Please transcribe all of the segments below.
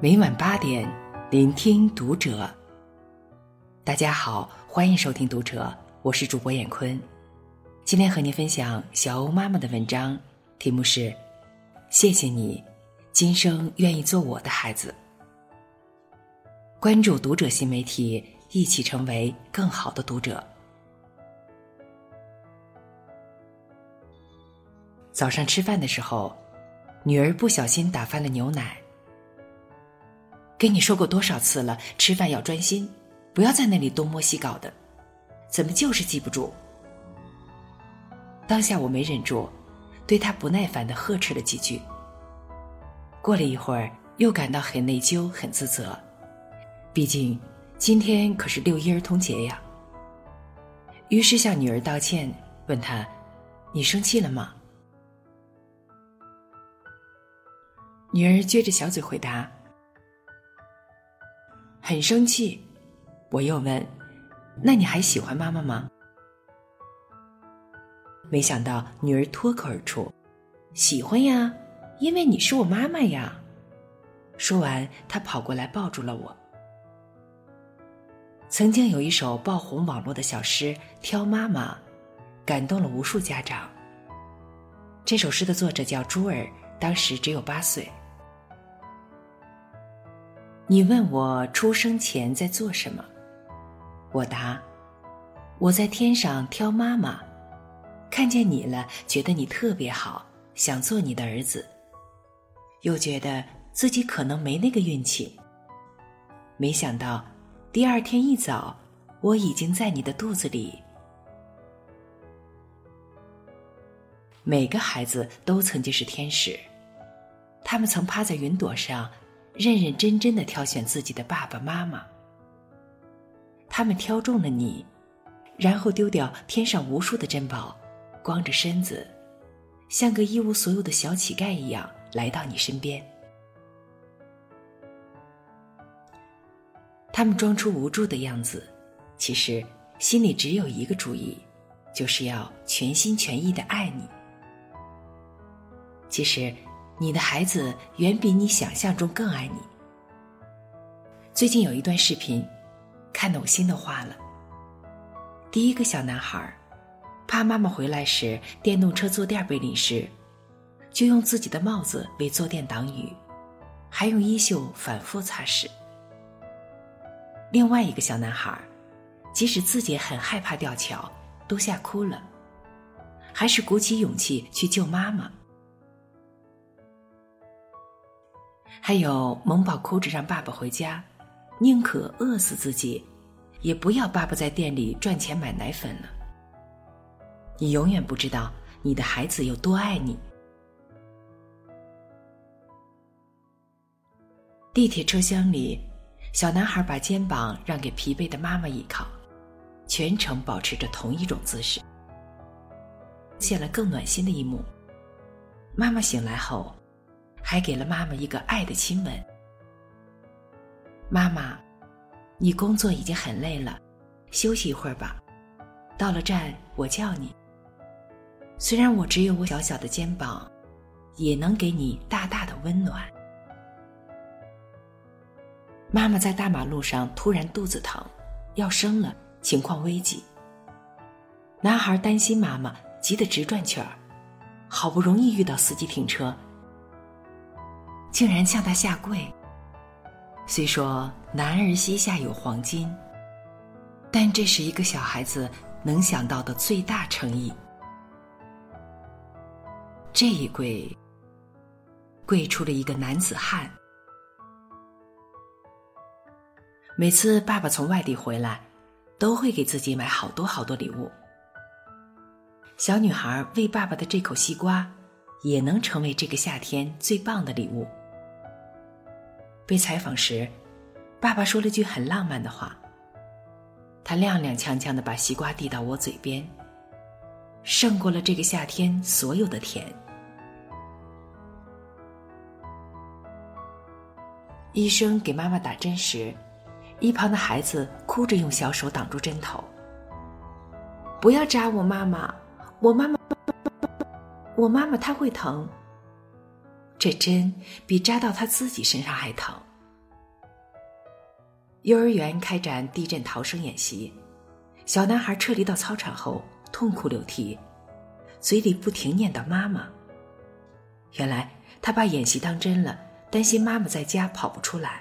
每晚八点，聆听读者。大家好，欢迎收听读者，我是主播闫坤。今天和您分享小欧妈妈的文章，题目是《谢谢你，今生愿意做我的孩子》。关注读者新媒体，一起成为更好的读者。早上吃饭的时候，女儿不小心打翻了牛奶。跟你说过多少次了，吃饭要专心，不要在那里东摸西搞的，怎么就是记不住？当下我没忍住，对他不耐烦的呵斥了几句。过了一会儿，又感到很内疚、很自责，毕竟今天可是六一儿童节呀。于是向女儿道歉，问她：“你生气了吗？”女儿撅着小嘴回答。很生气，我又问：“那你还喜欢妈妈吗？”没想到女儿脱口而出：“喜欢呀，因为你是我妈妈呀。”说完，她跑过来抱住了我。曾经有一首爆红网络的小诗《挑妈妈》，感动了无数家长。这首诗的作者叫朱儿，当时只有八岁。你问我出生前在做什么？我答：我在天上挑妈妈，看见你了，觉得你特别好，想做你的儿子，又觉得自己可能没那个运气。没想到第二天一早，我已经在你的肚子里。每个孩子都曾经是天使，他们曾趴在云朵上。认认真真的挑选自己的爸爸妈妈，他们挑中了你，然后丢掉天上无数的珍宝，光着身子，像个一无所有的小乞丐一样来到你身边。他们装出无助的样子，其实心里只有一个主意，就是要全心全意的爱你。其实。你的孩子远比你想象中更爱你。最近有一段视频，看得我心都化了。第一个小男孩，怕妈妈回来时电动车坐垫被淋湿，就用自己的帽子为坐垫挡雨，还用衣袖反复擦拭。另外一个小男孩，即使自己很害怕吊桥，都吓哭了，还是鼓起勇气去救妈妈。还有萌宝哭着让爸爸回家，宁可饿死自己，也不要爸爸在店里赚钱买奶粉了。你永远不知道你的孩子有多爱你。地铁车厢里，小男孩把肩膀让给疲惫的妈妈依靠，全程保持着同一种姿势。现了更暖心的一幕，妈妈醒来后。还给了妈妈一个爱的亲吻。妈妈，你工作已经很累了，休息一会儿吧。到了站，我叫你。虽然我只有我小小的肩膀，也能给你大大的温暖。妈妈在大马路上突然肚子疼，要生了，情况危急。男孩担心妈妈，急得直转圈儿，好不容易遇到司机停车。竟然向他下跪。虽说男儿膝下有黄金，但这是一个小孩子能想到的最大诚意。这一跪，跪出了一个男子汉。每次爸爸从外地回来，都会给自己买好多好多礼物。小女孩喂爸爸的这口西瓜，也能成为这个夏天最棒的礼物。被采访时，爸爸说了句很浪漫的话。他踉踉跄跄的把西瓜递到我嘴边，胜过了这个夏天所有的甜。医生给妈妈打针时，一旁的孩子哭着用小手挡住针头。不要扎我妈妈，我妈妈，我妈妈她会疼。这针比扎到他自己身上还疼，幼儿园开展地震逃生演习，小男孩撤离到操场后痛哭流涕，嘴里不停念叨“妈妈”。原来他把演习当真了，担心妈妈在家跑不出来。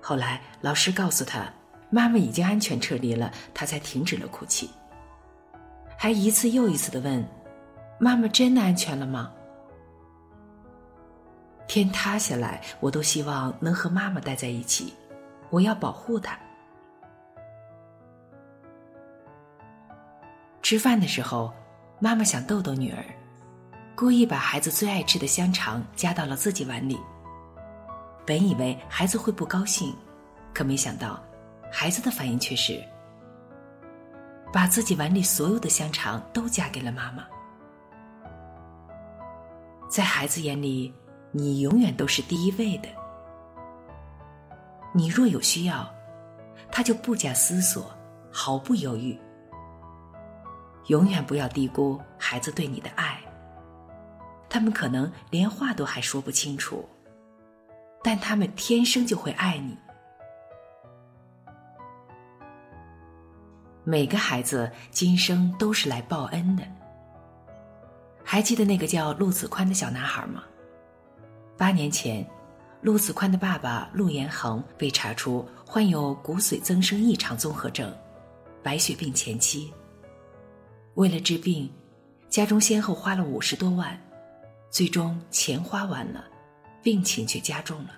后来老师告诉他，妈妈已经安全撤离了，他才停止了哭泣。还一次又一次的问：“妈妈真的安全了吗？”天塌下来，我都希望能和妈妈待在一起。我要保护她。吃饭的时候，妈妈想逗逗女儿，故意把孩子最爱吃的香肠夹到了自己碗里。本以为孩子会不高兴，可没想到，孩子的反应却是把自己碗里所有的香肠都夹给了妈妈。在孩子眼里，你永远都是第一位的。你若有需要，他就不假思索，毫不犹豫。永远不要低估孩子对你的爱。他们可能连话都还说不清楚，但他们天生就会爱你。每个孩子今生都是来报恩的。还记得那个叫陆子宽的小男孩吗？八年前。陆子宽的爸爸陆延恒被查出患有骨髓增生异常综合症、白血病前期。为了治病，家中先后花了五十多万，最终钱花完了，病情却加重了。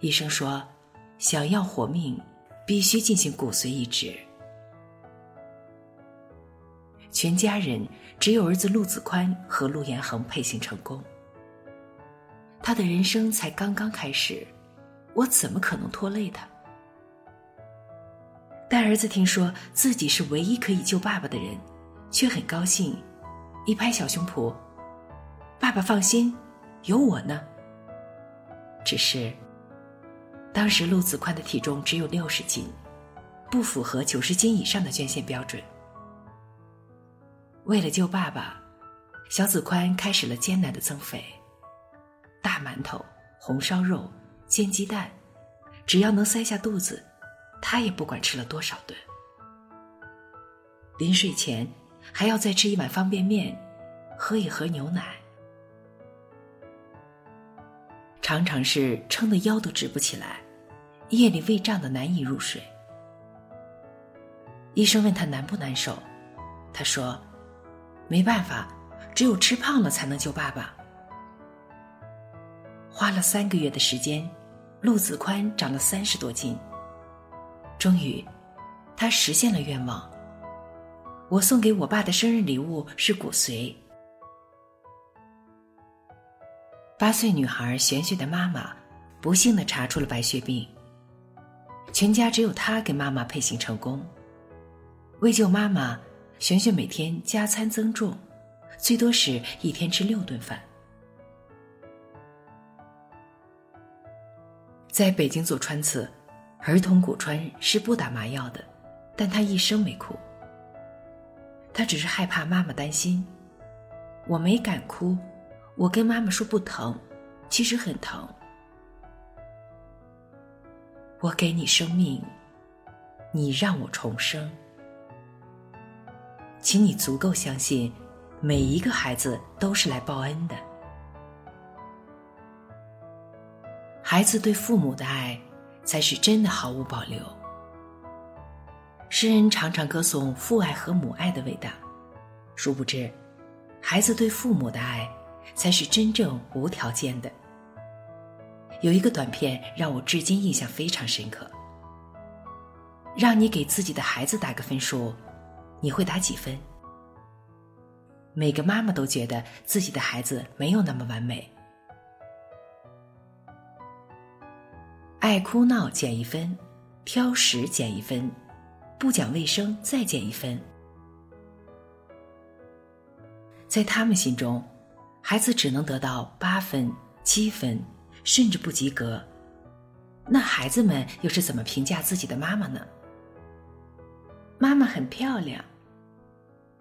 医生说，想要活命，必须进行骨髓移植。全家人只有儿子陆子宽和陆延恒配型成功。他的人生才刚刚开始，我怎么可能拖累他？但儿子听说自己是唯一可以救爸爸的人，却很高兴，一拍小胸脯：“爸爸放心，有我呢。”只是，当时陆子宽的体重只有六十斤，不符合九十斤以上的捐献标准。为了救爸爸，小子宽开始了艰难的增肥。大馒头、红烧肉、煎鸡蛋，只要能塞下肚子，他也不管吃了多少顿。临睡前还要再吃一碗方便面，喝一盒牛奶，常常是撑得腰都直不起来，夜里胃胀的难以入睡。医生问他难不难受，他说：“没办法，只有吃胖了才能救爸爸。”花了三个月的时间，陆子宽长了三十多斤。终于，他实现了愿望。我送给我爸的生日礼物是骨髓。八岁女孩璇璇的妈妈不幸的查出了白血病，全家只有她给妈妈配型成功。为救妈妈，璇璇每天加餐增重，最多时一天吃六顿饭。在北京做穿刺，儿童骨穿是不打麻药的，但他一声没哭。他只是害怕妈妈担心。我没敢哭，我跟妈妈说不疼，其实很疼。我给你生命，你让我重生，请你足够相信，每一个孩子都是来报恩的。孩子对父母的爱，才是真的毫无保留。诗人常常歌颂父爱和母爱的伟大，殊不知，孩子对父母的爱，才是真正无条件的。有一个短片让我至今印象非常深刻。让你给自己的孩子打个分数，你会打几分？每个妈妈都觉得自己的孩子没有那么完美。爱哭闹减一分，挑食减一分，不讲卫生再减一分。在他们心中，孩子只能得到八分、七分，甚至不及格。那孩子们又是怎么评价自己的妈妈呢？妈妈很漂亮。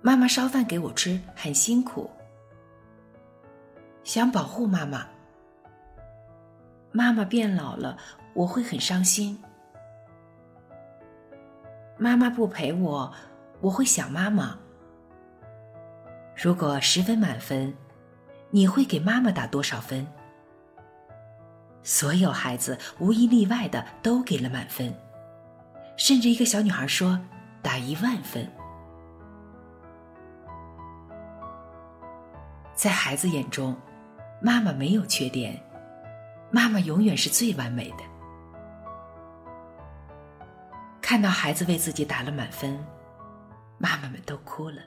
妈妈烧饭给我吃很辛苦。想保护妈妈。妈妈变老了。我会很伤心。妈妈不陪我，我会想妈妈。如果十分满分，你会给妈妈打多少分？所有孩子无一例外的都给了满分，甚至一个小女孩说打一万分。在孩子眼中，妈妈没有缺点，妈妈永远是最完美的。看到孩子为自己打了满分，妈妈们都哭了，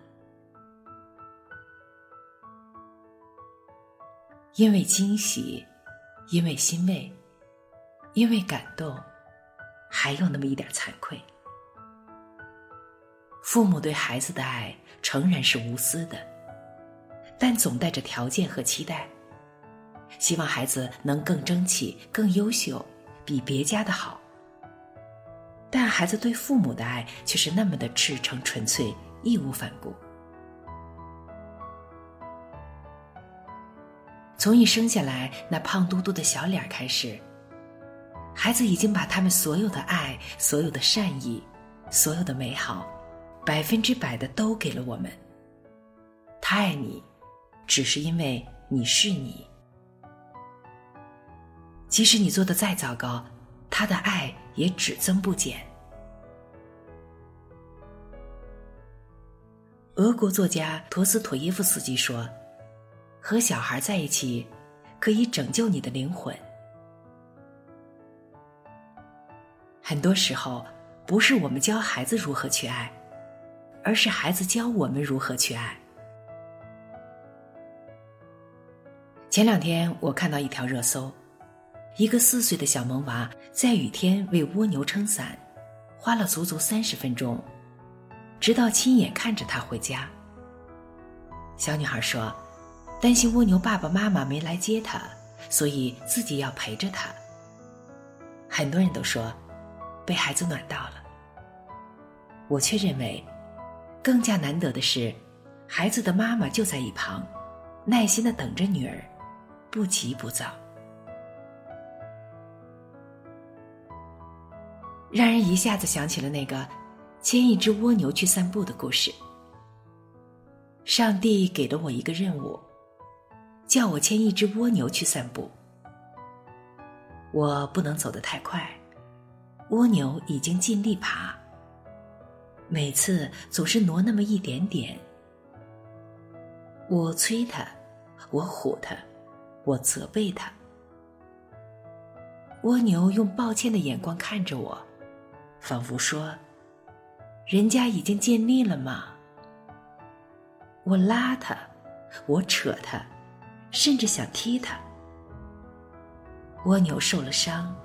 因为惊喜，因为欣慰，因为感动，还有那么一点惭愧。父母对孩子的爱诚然是无私的，但总带着条件和期待，希望孩子能更争气、更优秀，比别家的好。但孩子对父母的爱却是那么的赤诚纯粹、义无反顾。从一生下来那胖嘟嘟的小脸开始，孩子已经把他们所有的爱、所有的善意、所有的美好，百分之百的都给了我们。他爱你，只是因为你是你。即使你做的再糟糕，他的爱。也只增不减。俄国作家陀思妥耶夫斯基说：“和小孩在一起，可以拯救你的灵魂。”很多时候，不是我们教孩子如何去爱，而是孩子教我们如何去爱。前两天我看到一条热搜。一个四岁的小萌娃在雨天为蜗牛撑伞，花了足足三十分钟，直到亲眼看着它回家。小女孩说：“担心蜗牛爸爸妈妈没来接她，所以自己要陪着他。”很多人都说，被孩子暖到了。我却认为，更加难得的是，孩子的妈妈就在一旁，耐心的等着女儿，不急不躁。让人一下子想起了那个牵一只蜗牛去散步的故事。上帝给了我一个任务，叫我牵一只蜗牛去散步。我不能走得太快，蜗牛已经尽力爬，每次总是挪那么一点点。我催它，我唬它，我责备它。蜗牛用抱歉的眼光看着我。仿佛说：“人家已经尽力了吗？”我拉他，我扯他，甚至想踢他。蜗牛受了伤，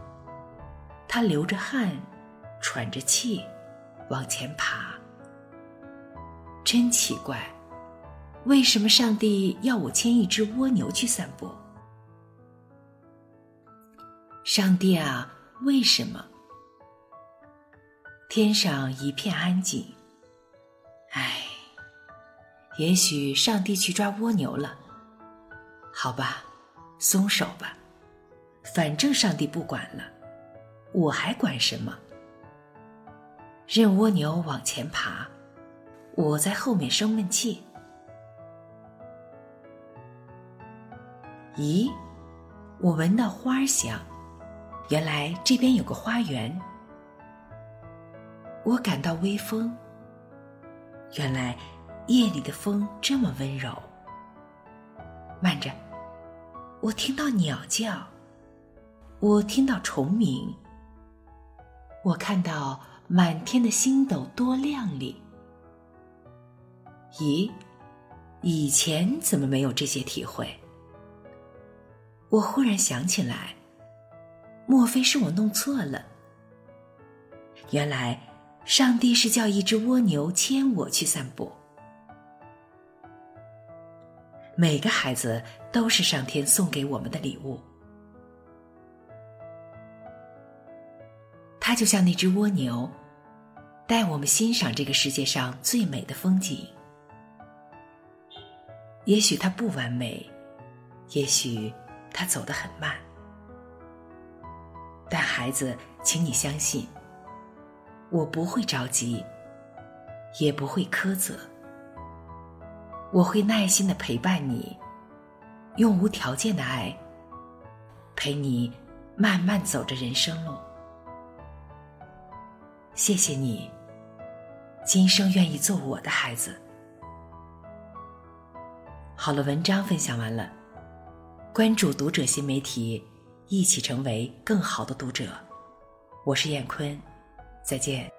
它流着汗，喘着气，往前爬。真奇怪，为什么上帝要我牵一只蜗牛去散步？上帝啊，为什么？天上一片安静。唉，也许上帝去抓蜗牛了。好吧，松手吧，反正上帝不管了，我还管什么？任蜗牛往前爬，我在后面生闷气。咦，我闻到花香，原来这边有个花园。我感到微风。原来夜里的风这么温柔。慢着，我听到鸟叫，我听到虫鸣，我看到满天的星斗多亮丽。咦，以前怎么没有这些体会？我忽然想起来，莫非是我弄错了？原来。上帝是叫一只蜗牛牵我去散步。每个孩子都是上天送给我们的礼物。他就像那只蜗牛，带我们欣赏这个世界上最美的风景。也许它不完美，也许它走得很慢，但孩子，请你相信，我不会着急，也不会苛责，我会耐心的陪伴你，用无条件的爱陪你慢慢走着人生路。谢谢你，今生愿意做我的孩子。好了，文章分享完了，关注读者新媒体。一起成为更好的读者。我是燕坤，再见。